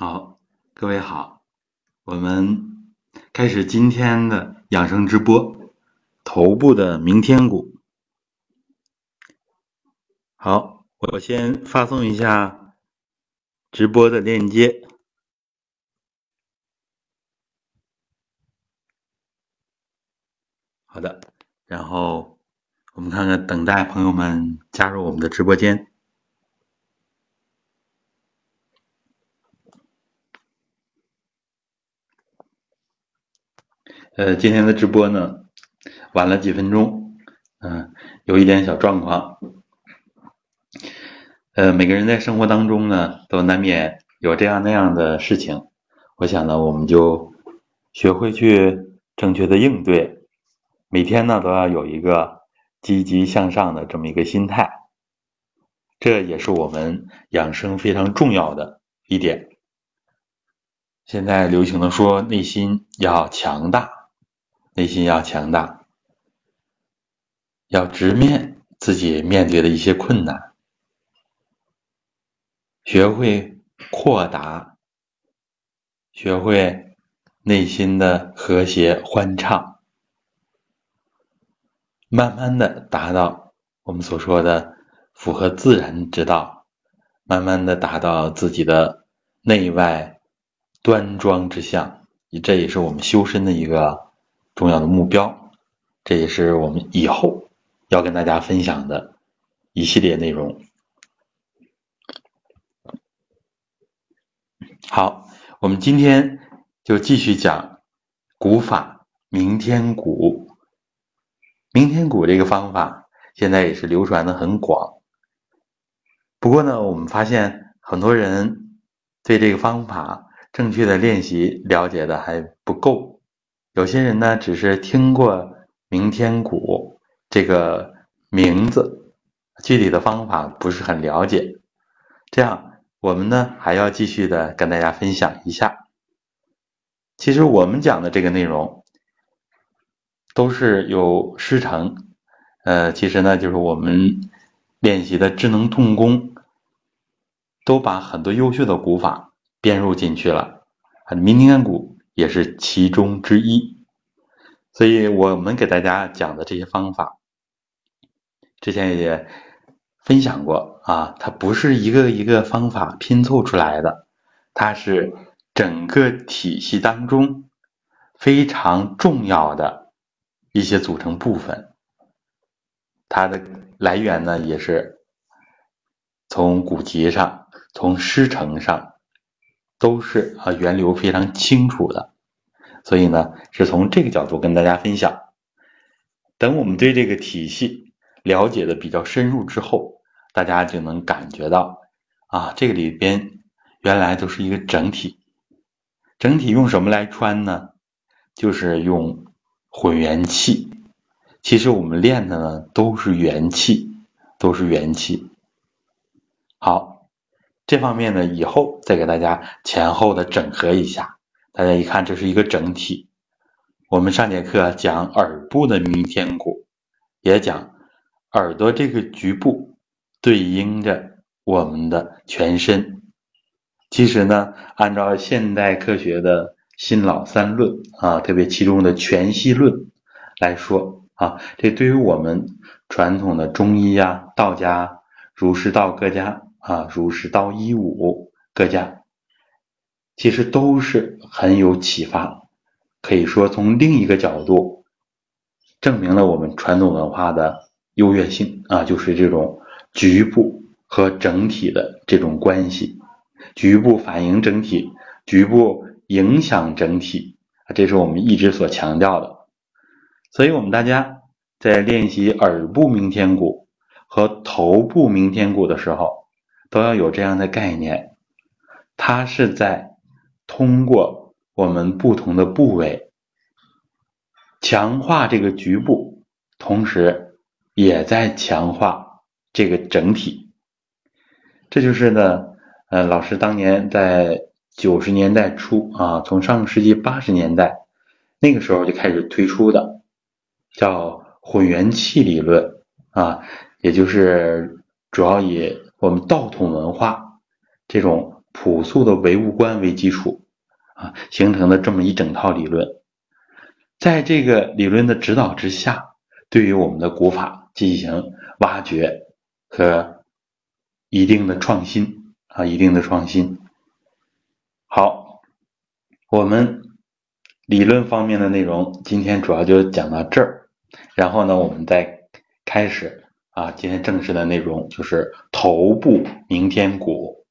好，各位好，我们开始今天的养生直播，头部的明天股。好，我先发送一下直播的链接。好的，然后我们看看等待朋友们加入我们的直播间。呃，今天的直播呢，晚了几分钟，嗯，有一点小状况。呃，每个人在生活当中呢，都难免有这样那样的事情。我想呢，我们就学会去正确的应对，每天呢都要有一个积极向上的这么一个心态，这也是我们养生非常重要的一点。现在流行的说，内心要强大。内心要强大，要直面自己面对的一些困难，学会扩达，学会内心的和谐欢畅，慢慢的达到我们所说的符合自然之道，慢慢的达到自己的内外端庄之相，这也是我们修身的一个。重要的目标，这也是我们以后要跟大家分享的一系列内容。好，我们今天就继续讲古法明天鼓。明天鼓这个方法现在也是流传的很广。不过呢，我们发现很多人对这个方法正确的练习了解的还不够。有些人呢，只是听过明天鼓这个名字，具体的方法不是很了解。这样，我们呢还要继续的跟大家分享一下。其实我们讲的这个内容都是有师承，呃，其实呢就是我们练习的智能动功，都把很多优秀的古法编入进去了，明天鼓。也是其中之一，所以我们给大家讲的这些方法，之前也分享过啊，它不是一个一个方法拼凑出来的，它是整个体系当中非常重要的一些组成部分，它的来源呢也是从古籍上、从师承上。都是啊，源流非常清楚的，所以呢，是从这个角度跟大家分享。等我们对这个体系了解的比较深入之后，大家就能感觉到啊，这个里边原来都是一个整体。整体用什么来穿呢？就是用混元气。其实我们练的呢都是元气，都是元气。好。这方面呢，以后再给大家前后的整合一下，大家一看这是一个整体。我们上节课讲耳部的明天鼓，也讲耳朵这个局部对应着我们的全身。其实呢，按照现代科学的新老三论啊，特别其中的全息论来说啊，这对于我们传统的中医呀、道家、儒释道各家。啊，儒释道一武各家，其实都是很有启发。可以说，从另一个角度证明了我们传统文化的优越性啊，就是这种局部和整体的这种关系，局部反映整体，局部影响整体，这是我们一直所强调的。所以，我们大家在练习耳部明天鼓和头部明天鼓的时候。都要有这样的概念，它是在通过我们不同的部位强化这个局部，同时也在强化这个整体。这就是呢，呃，老师当年在九十年代初啊，从上个世纪八十年代那个时候就开始推出的，叫混元气理论啊，也就是主要以。我们道统文化这种朴素的唯物观为基础啊，形成的这么一整套理论。在这个理论的指导之下，对于我们的古法进行挖掘和一定的创新啊，一定的创新。好，我们理论方面的内容今天主要就讲到这儿，然后呢，我们再开始啊，今天正式的内容就是头部明天鼓。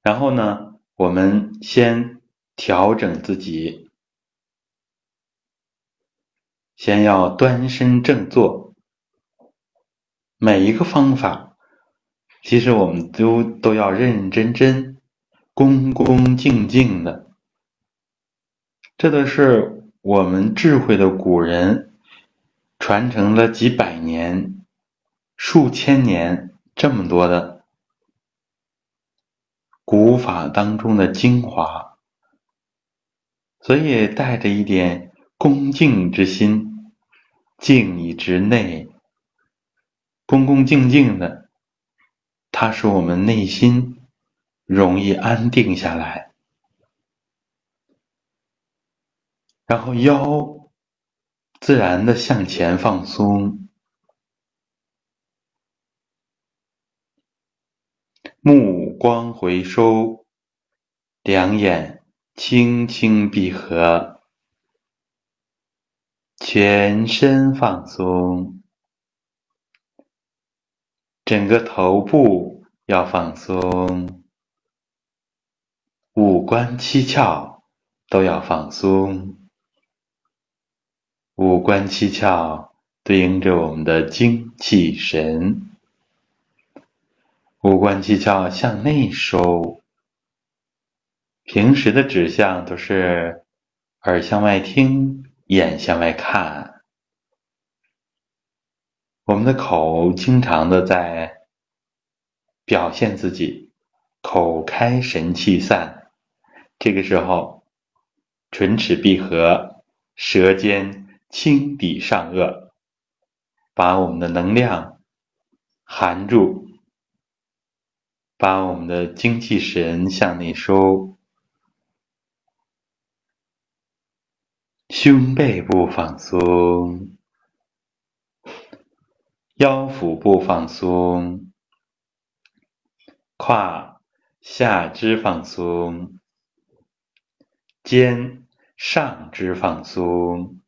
然后呢，我们先调整自己，先要端身正坐。每一个方法，其实我们都都要认认真真、恭恭敬敬的。这都是我们智慧的古人传承了几百年、数千年这么多的。古法当中的精华，所以带着一点恭敬之心，敬以之内，恭恭敬敬的，它使我们内心容易安定下来，然后腰自然的向前放松。目光回收，两眼轻轻闭合，全身放松，整个头部要放松，五官七窍都要放松。五官七窍对应着我们的精气神。五官七窍向内收，平时的指向都是耳向外听，眼向外看。我们的口经常的在表现自己，口开神气散。这个时候，唇齿闭合，舌尖轻抵上颚，把我们的能量含住。把我们的精气神向内收，胸背部放松，腰腹部放松，胯下肢放松，肩上肢放松，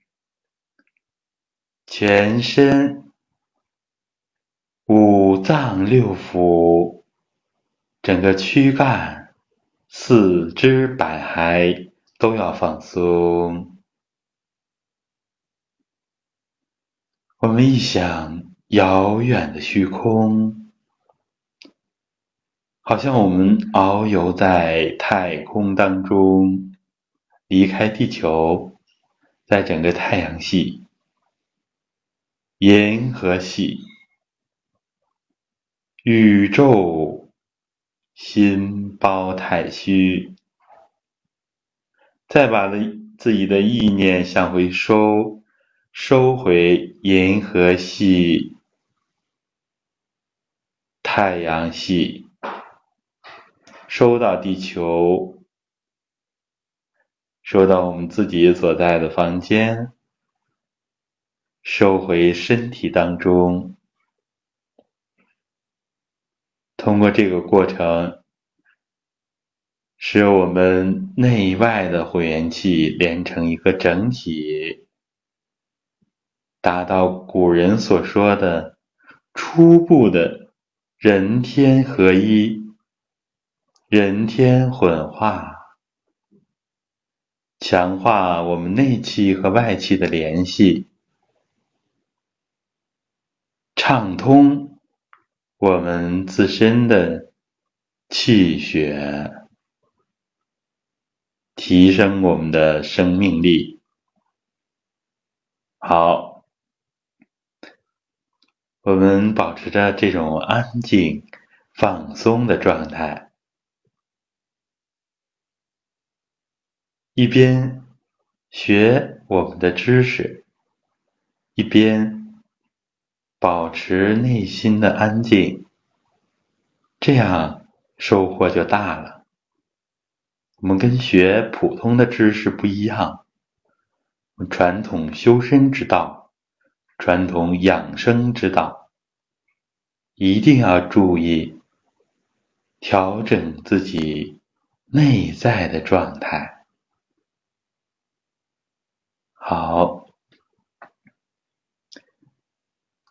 全身五脏六腑。整个躯干、四肢百骸都要放松。我们一想，遥远的虚空，好像我们遨游在太空当中，离开地球，在整个太阳系、银河系、宇宙。心包太虚，再把自己的意念向回收，收回银河系、太阳系，收到地球，收到我们自己所在的房间，收回身体当中。通过这个过程，使我们内外的混元气连成一个整体，达到古人所说的初步的人天合一、人天混化，强化我们内气和外气的联系，畅通。我们自身的气血，提升我们的生命力。好，我们保持着这种安静、放松的状态，一边学我们的知识，一边。保持内心的安静，这样收获就大了。我们跟学普通的知识不一样，传统修身之道，传统养生之道，一定要注意调整自己内在的状态。好，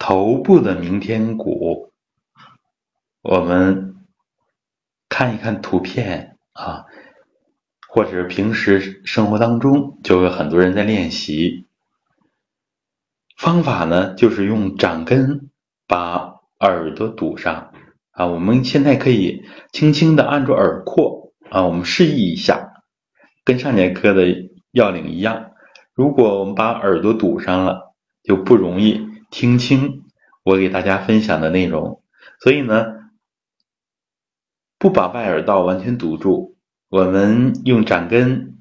头部的明天骨，我们看一看图片啊。或者平时生活当中就有很多人在练习，方法呢就是用掌根把耳朵堵上啊。我们现在可以轻轻的按住耳廓啊，我们示意一下，跟上节课的要领一样。如果我们把耳朵堵上了，就不容易听清我给大家分享的内容。所以呢，不把外耳道完全堵住。我们用掌根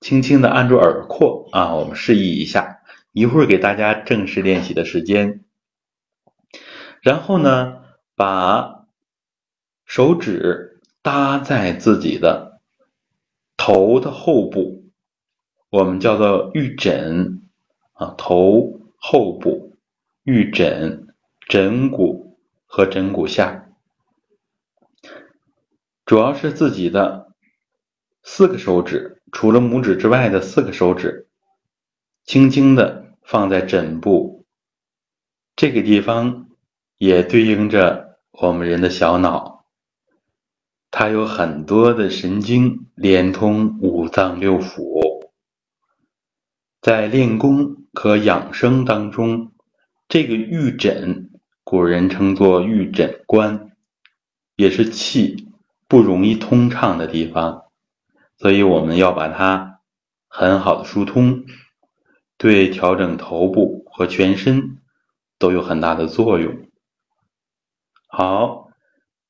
轻轻的按住耳廓啊，我们示意一下，一会儿给大家正式练习的时间。然后呢，把手指搭在自己的头的后部，我们叫做玉枕啊，头后部玉枕枕骨和枕骨下，主要是自己的。四个手指，除了拇指之外的四个手指，轻轻的放在枕部这个地方，也对应着我们人的小脑，它有很多的神经连通五脏六腑。在练功和养生当中，这个玉枕，古人称作玉枕关，也是气不容易通畅的地方。所以我们要把它很好的疏通，对调整头部和全身都有很大的作用。好，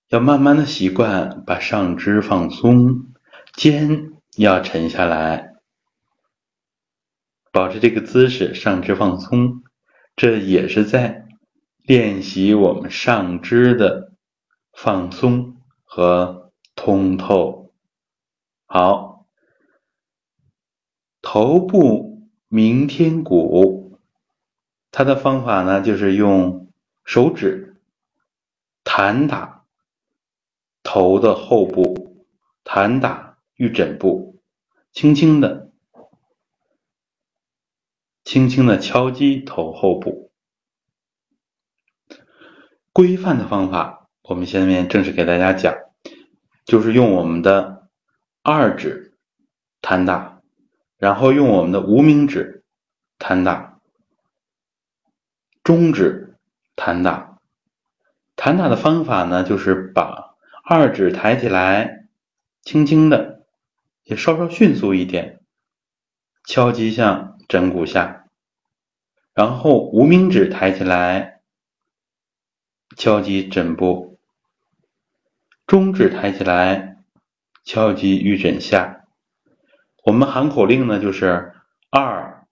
要慢慢的习惯把上肢放松，肩要沉下来，保持这个姿势，上肢放松，这也是在练习我们上肢的放松和通透。好，头部明天骨，它的方法呢，就是用手指弹打头的后部，弹打玉枕部，轻轻的、轻轻的敲击头后部。规范的方法，我们下面正式给大家讲，就是用我们的。二指弹打，然后用我们的无名指弹打，中指弹打。弹打的方法呢，就是把二指抬起来，轻轻的，也稍稍迅速一点，敲击向枕骨下，然后无名指抬起来，敲击枕部，中指抬起来。敲击玉枕下，我们喊口令呢，就是二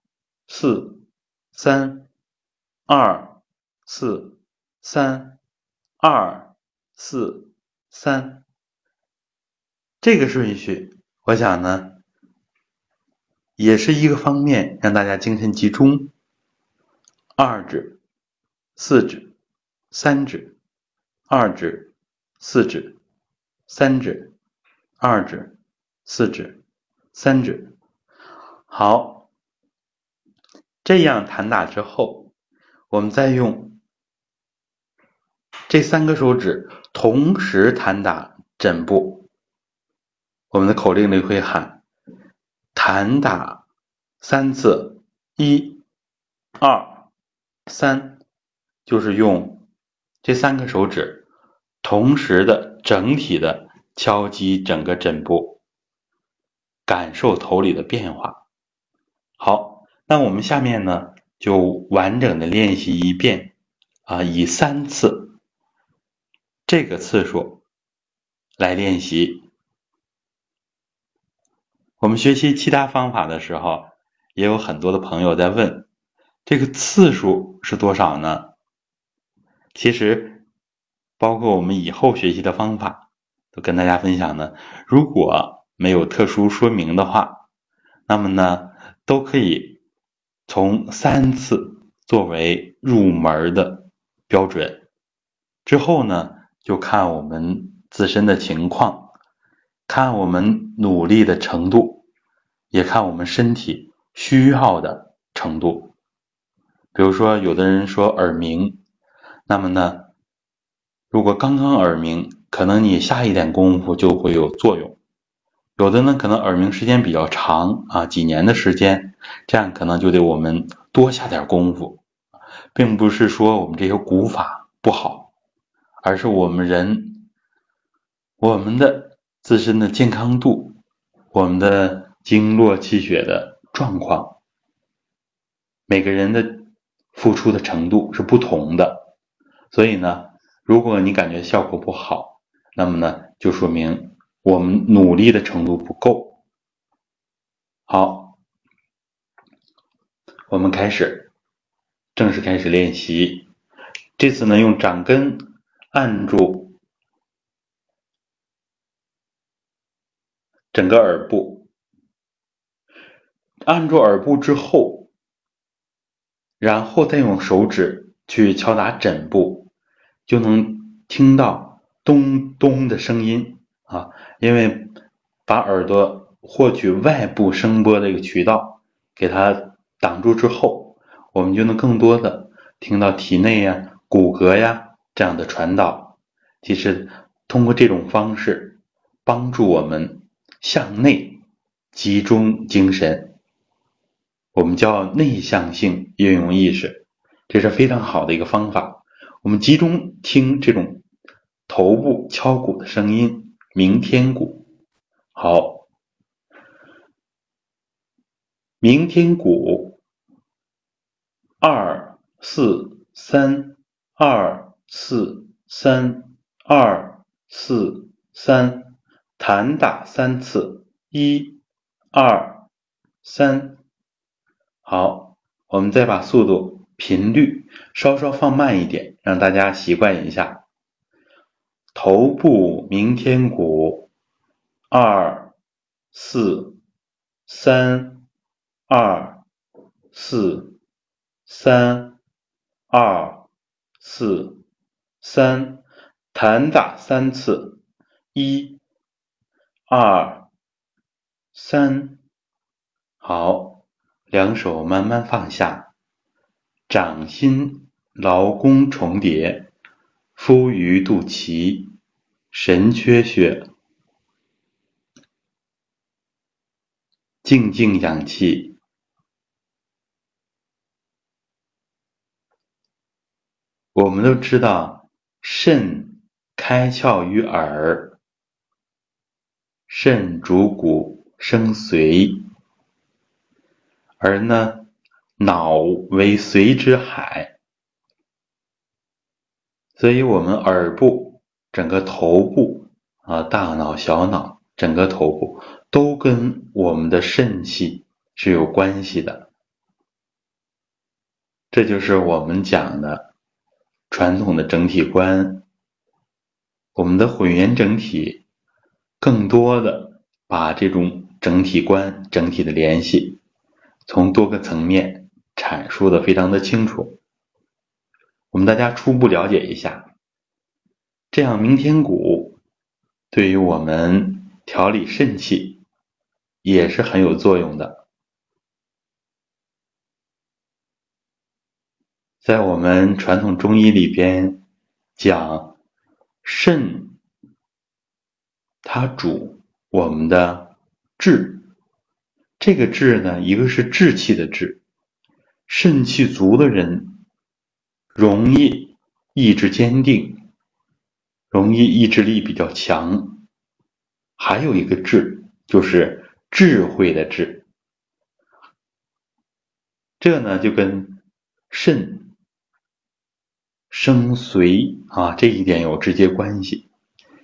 四三二四三二四三，这个顺序，我想呢，也是一个方面，让大家精神集中。二指、四指、三指、二指、四指、三指。二指、四指、三指，好，这样弹打之后，我们再用这三个手指同时弹打枕部。我们的口令里会喊“弹打三次，一、二、三”，就是用这三个手指同时的整体的。敲击整个枕部，感受头里的变化。好，那我们下面呢就完整的练习一遍啊，以三次这个次数来练习。我们学习其他方法的时候，也有很多的朋友在问，这个次数是多少呢？其实，包括我们以后学习的方法。都跟大家分享呢，如果没有特殊说明的话，那么呢，都可以从三次作为入门的标准，之后呢，就看我们自身的情况，看我们努力的程度，也看我们身体需要的程度。比如说，有的人说耳鸣，那么呢，如果刚刚耳鸣，可能你下一点功夫就会有作用；有的呢，可能耳鸣时间比较长啊，几年的时间，这样可能就得我们多下点功夫，并不是说我们这些古法不好，而是我们人我们的自身的健康度，我们的经络气血的状况，每个人的。付出的程度是不同的，所以呢，如果你感觉效果不好，那么呢，就说明我们努力的程度不够。好，我们开始正式开始练习。这次呢，用掌根按住整个耳部，按住耳部之后。然后再用手指去敲打枕部，就能听到咚咚的声音啊！因为把耳朵获取外部声波的一个渠道给它挡住之后，我们就能更多的听到体内呀、骨骼呀这样的传导。其实通过这种方式，帮助我们向内集中精神。我们叫内向性运用意识，这是非常好的一个方法。我们集中听这种头部敲鼓的声音，鸣天鼓。好，鸣天鼓，二四三，二四三，二四三，弹打三次，一，二，三。好，我们再把速度、频率稍稍放慢一点，让大家习惯一下。头部鸣天鼓，二四三二四三二四三，弹打三次，一二三，好。两手慢慢放下，掌心劳宫重叠，敷于肚脐，神阙穴，静静养气。我们都知道，肾开窍于耳，肾主骨生髓。而呢，脑为髓之海，所以我们耳部、整个头部啊，大脑、小脑，整个头部都跟我们的肾气是有关系的。这就是我们讲的传统的整体观，我们的混元整体，更多的把这种整体观、整体的联系。从多个层面阐述的非常的清楚，我们大家初步了解一下，这样明天鼓对于我们调理肾气也是很有作用的。在我们传统中医里边讲，肾它主我们的志。这个志呢，一个是志气的志，肾气足的人容易意志坚定，容易意志力比较强。还有一个志，就是智慧的智。这呢，就跟肾生髓啊这一点有直接关系。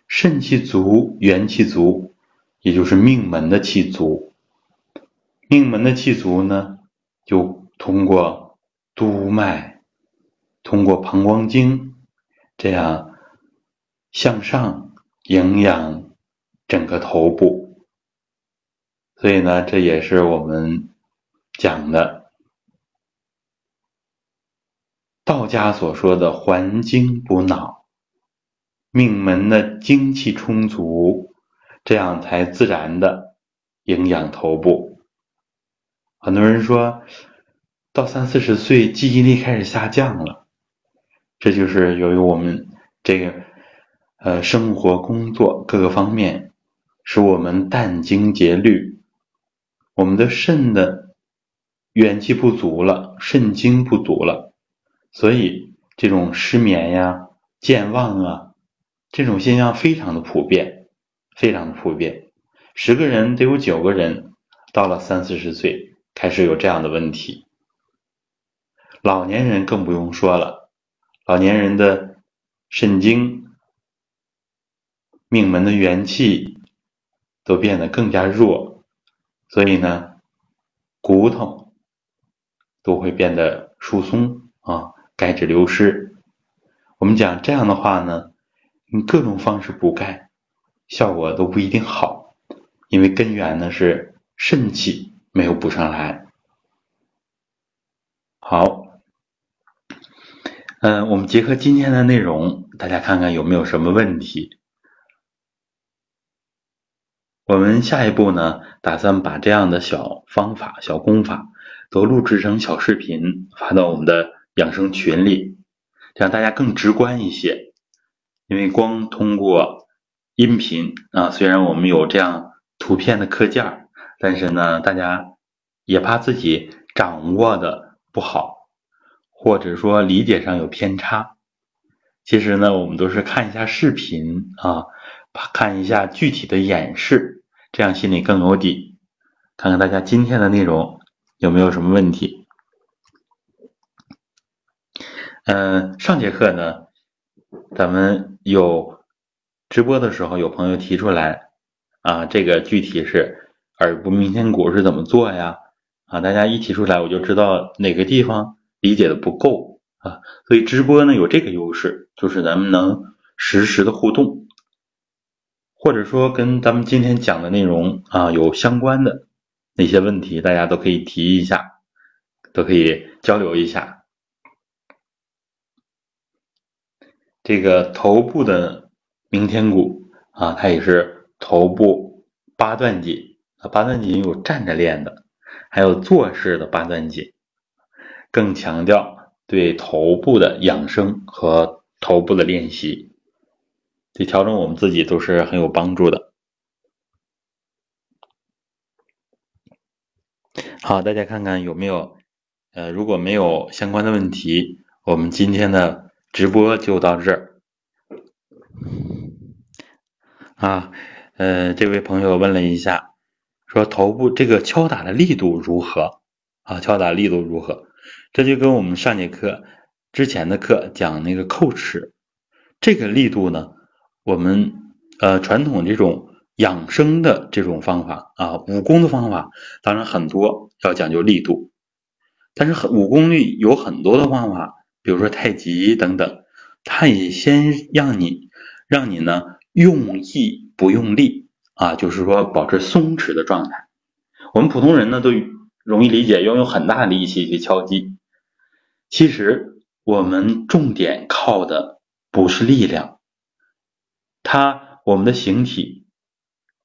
肾气足，元气足，也就是命门的气足。命门的气足呢，就通过督脉，通过膀胱经，这样向上营养整个头部。所以呢，这也是我们讲的道家所说的还精补脑，命门的精气充足，这样才自然的营养头部。很多人说到三四十岁，记忆力开始下降了。这就是由于我们这个呃生活、工作各个方面，使我们殚精竭虑，我们的肾的元气不足了，肾精不足了，所以这种失眠呀、健忘啊这种现象非常的普遍，非常的普遍。十个人得有九个人到了三四十岁开始有这样的问题，老年人更不用说了。老年人的肾精、命门的元气都变得更加弱，所以呢，骨头都会变得疏松啊，钙质流失。我们讲这样的话呢，用各种方式补钙，效果都不一定好，因为根源呢是肾气没有补上来。好。嗯，我们结合今天的内容，大家看看有没有什么问题。我们下一步呢，打算把这样的小方法、小功法都录制成小视频，发到我们的养生群里，这样大家更直观一些。因为光通过音频啊，虽然我们有这样图片的课件，但是呢，大家也怕自己掌握的不好。或者说理解上有偏差，其实呢，我们都是看一下视频啊，看一下具体的演示，这样心里更有底。看看大家今天的内容有没有什么问题？嗯，上节课呢，咱们有直播的时候，有朋友提出来啊，这个具体是耳部明天骨是怎么做呀？啊，大家一提出来，我就知道哪个地方。理解的不够啊，所以直播呢有这个优势，就是咱们能实时的互动，或者说跟咱们今天讲的内容啊有相关的那些问题，大家都可以提一下，都可以交流一下。这个头部的明天骨啊，它也是头部八段锦啊，八段锦有站着练的，还有坐式的八段锦。更强调对头部的养生和头部的练习，对调整我们自己都是很有帮助的。好，大家看看有没有？呃，如果没有相关的问题，我们今天的直播就到这儿。啊，呃，这位朋友问了一下，说头部这个敲打的力度如何？啊，敲打力度如何？这就跟我们上节课之前的课讲那个叩齿，这个力度呢，我们呃传统这种养生的这种方法啊，武功的方法，当然很多要讲究力度，但是很武功力有很多的方法，比如说太极等等，它也先让你让你呢用意不用力啊，就是说保持松弛的状态。我们普通人呢都容易理解，要用很大的力气去敲击。其实我们重点靠的不是力量，它我们的形体，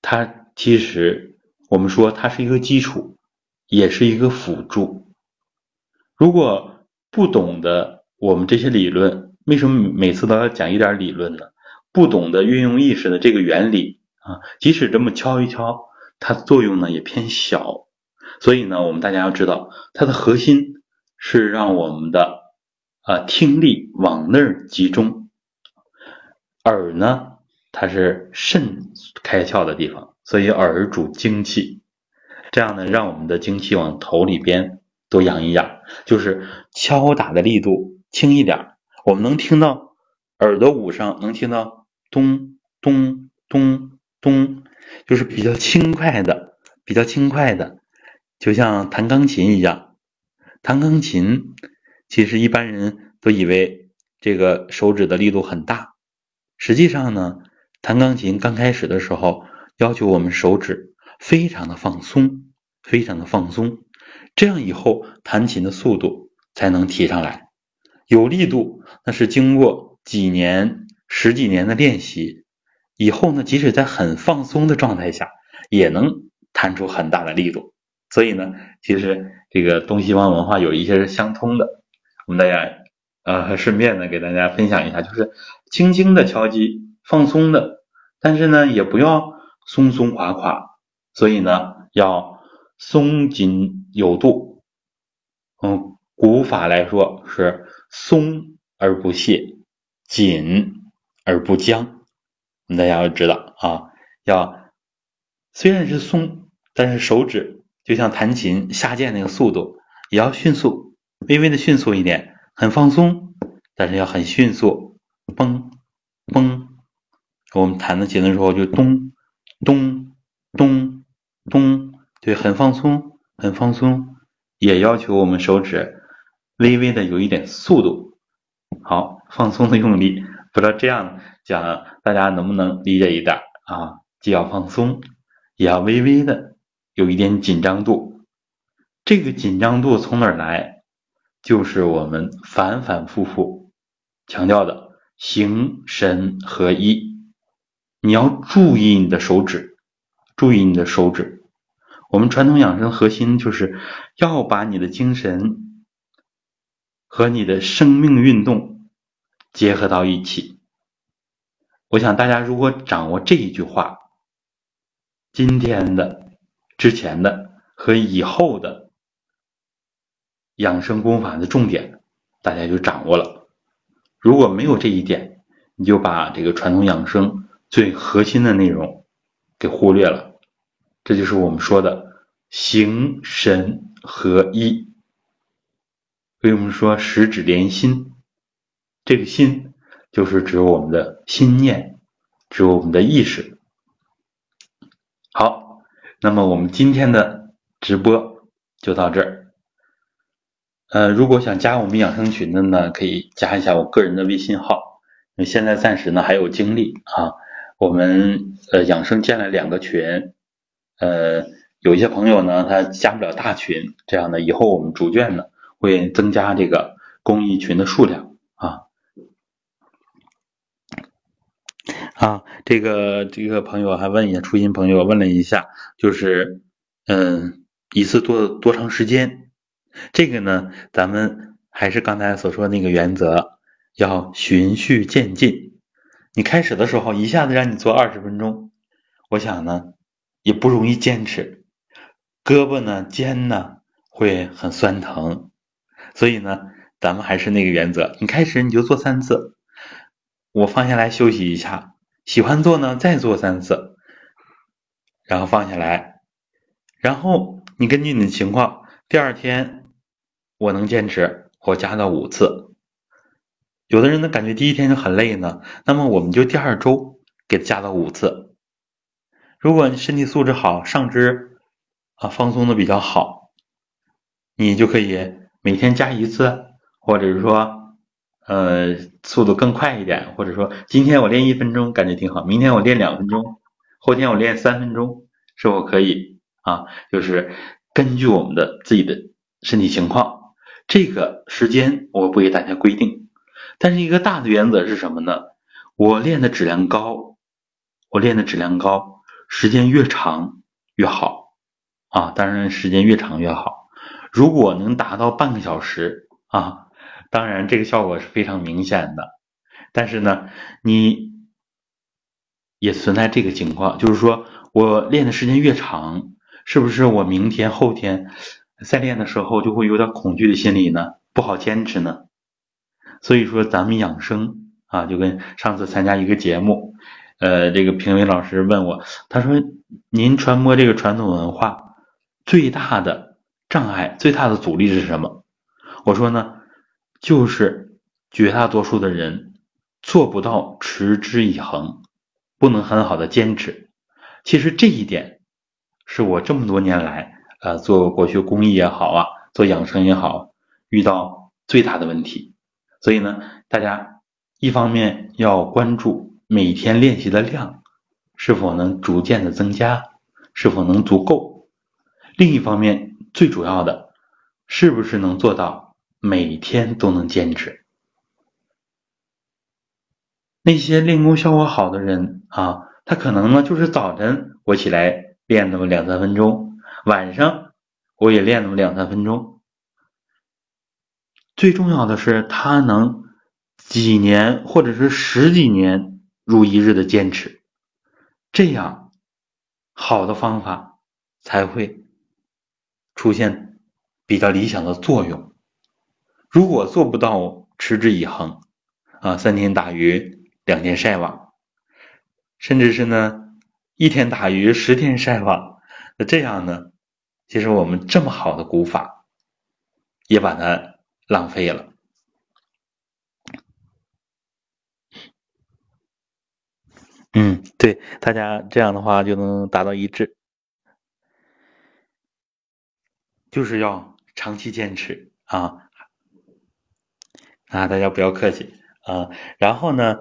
它其实我们说它是一个基础，也是一个辅助。如果不懂得我们这些理论，为什么每次都要讲一点理论呢？不懂得运用意识的这个原理啊，即使这么敲一敲，它作用呢也偏小。所以呢，我们大家要知道它的核心。是让我们的啊听力往那儿集中，耳呢，它是肾开窍的地方，所以耳主精气，这样呢，让我们的精气往头里边多养一养，就是敲打的力度轻一点，我们能听到耳朵捂上能听到咚咚咚咚，就是比较轻快的，比较轻快的，就像弹钢琴一样。弹钢琴，其实一般人都以为这个手指的力度很大，实际上呢，弹钢琴刚开始的时候，要求我们手指非常的放松，非常的放松，这样以后弹琴的速度才能提上来。有力度那是经过几年、十几年的练习以后呢，即使在很放松的状态下，也能弹出很大的力度。所以呢，其实这个东西方文化有一些是相通的。我们大家呃顺便呢给大家分享一下，就是轻轻的敲击。放松的，但是呢，也不要松松垮垮，所以呢，要松紧有度。嗯，古法来说是松而不懈，紧而不僵。大家要知道啊，要虽然是松，但是手指就像弹琴下键那个速度也要迅速，微微的迅速一点，很放松，但是要很迅速，嘣嘣。我们弹的琴的时候就咚咚咚咚，对，很放松，很放松，也要求我们手指微微的有一点速度。好，放松的用力，不知道这样讲大家能不能理解一点啊？既要放松，也要微微的有一点紧张度。这个紧张度从哪儿来？就是我们反反复复强调的形神合一。你要注意你的手指，注意你的手指。我们传统养生核心就是要把你的精神和你的生命运动结合到一起。我想大家如果掌握这一句话，今天的、之前的和以后的养生功法的重点，大家就掌握了。如果没有这一点，你就把这个传统养生。最核心的内容给忽略了，这就是我们说的形神合一。所以我们说十指连心，这个心就是指我们的心念，指我们的意识。好，那么我们今天的直播就到这儿。呃，如果想加我们养生群的呢，可以加一下我个人的微信号。现在暂时呢还有精力啊。我们呃养生建了两个群，呃有一些朋友呢他加不了大群，这样的以后我们逐渐的会增加这个公益群的数量啊啊这个这个朋友还问一下初心朋友问了一下，就是嗯一次多多长时间？这个呢咱们还是刚才所说那个原则，要循序渐进。你开始的时候一下子让你做二十分钟，我想呢也不容易坚持，胳膊呢肩呢会很酸疼，所以呢咱们还是那个原则，你开始你就做三次，我放下来休息一下，喜欢做呢再做三次，然后放下来，然后你根据你的情况，第二天我能坚持，我加到五次。有的人呢感觉第一天就很累呢，那么我们就第二周给加到五次。如果你身体素质好，上肢啊放松的比较好，你就可以每天加一次，或者是说呃速度更快一点，或者说今天我练一分钟感觉挺好，明天我练两分钟，后天我练三分钟，是否可以啊？就是根据我们的自己的身体情况，这个时间我不给大家规定。但是一个大的原则是什么呢？我练的质量高，我练的质量高，时间越长越好啊！当然时间越长越好。如果能达到半个小时啊，当然这个效果是非常明显的。但是呢，你也存在这个情况，就是说我练的时间越长，是不是我明天后天再练的时候就会有点恐惧的心理呢？不好坚持呢？所以说，咱们养生啊，就跟上次参加一个节目，呃，这个评委老师问我，他说：“您传播这个传统文化最大的障碍、最大的阻力是什么？”我说呢，就是绝大多数的人做不到持之以恒，不能很好的坚持。其实这一点是我这么多年来啊，做国学公益也好啊，做养生也好，遇到最大的问题。所以呢，大家一方面要关注每天练习的量是否能逐渐的增加，是否能足够？另一方面，最主要的是不是能做到每天都能坚持？那些练功效果好的人啊，他可能呢就是早晨我起来练那么两三分钟，晚上我也练那么两三分钟。最重要的是，他能几年或者是十几年如一日的坚持，这样好的方法才会出现比较理想的作用。如果做不到持之以恒啊，三天打鱼。两天晒网，甚至是呢一天打鱼十天晒网，那这样呢，其实我们这么好的古法也把它浪费了。嗯，对，大家这样的话就能达到一致，就是要长期坚持啊啊！大家不要客气啊，然后呢？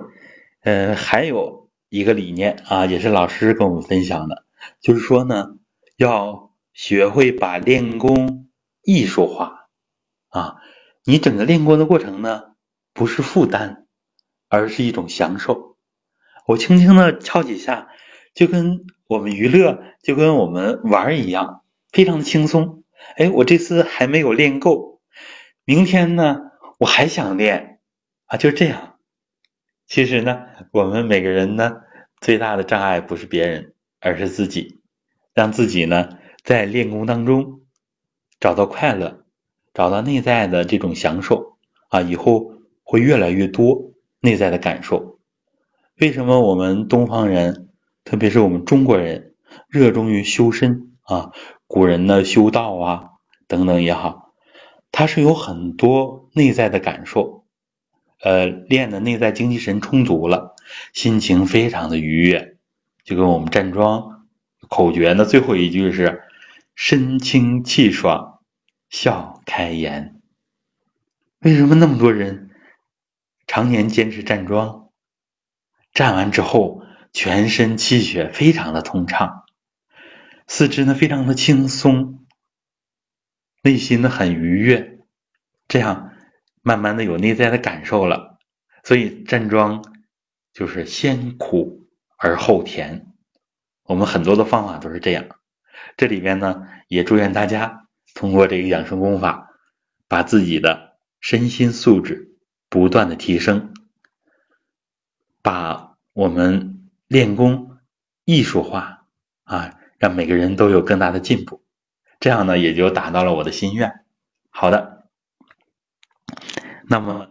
呃，还有一个理念啊，也是老师跟我们分享的，就是说呢，要学会把练功艺术化啊。你整个练功的过程呢，不是负担，而是一种享受。我轻轻的敲几下，就跟我们娱乐，就跟我们玩一样，非常的轻松。哎，我这次还没有练够，明天呢，我还想练啊，就这样。其实呢，我们每个人呢，最大的障碍不是别人，而是自己。让自己呢，在练功当中找到快乐，找到内在的这种享受啊，以后会越来越多内在的感受。为什么我们东方人，特别是我们中国人，热衷于修身啊？古人呢，修道啊，等等也好，它是有很多内在的感受。呃，练的内在精气神充足了，心情非常的愉悦，就跟我们站桩口诀呢，最后一句是身清气爽，笑开颜。为什么那么多人常年坚持站桩？站完之后，全身气血非常的通畅，四肢呢非常的轻松，内心呢很愉悦，这样。慢慢的有内在的感受了，所以站桩就是先苦而后甜。我们很多的方法都是这样。这里边呢，也祝愿大家通过这个养生功法，把自己的身心素质不断的提升，把我们练功艺术化啊，让每个人都有更大的进步。这样呢，也就达到了我的心愿。好的。那么，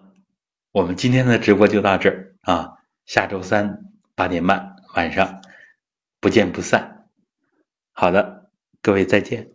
我们今天的直播就到这儿啊！下周三八点半晚上不见不散。好的，各位再见。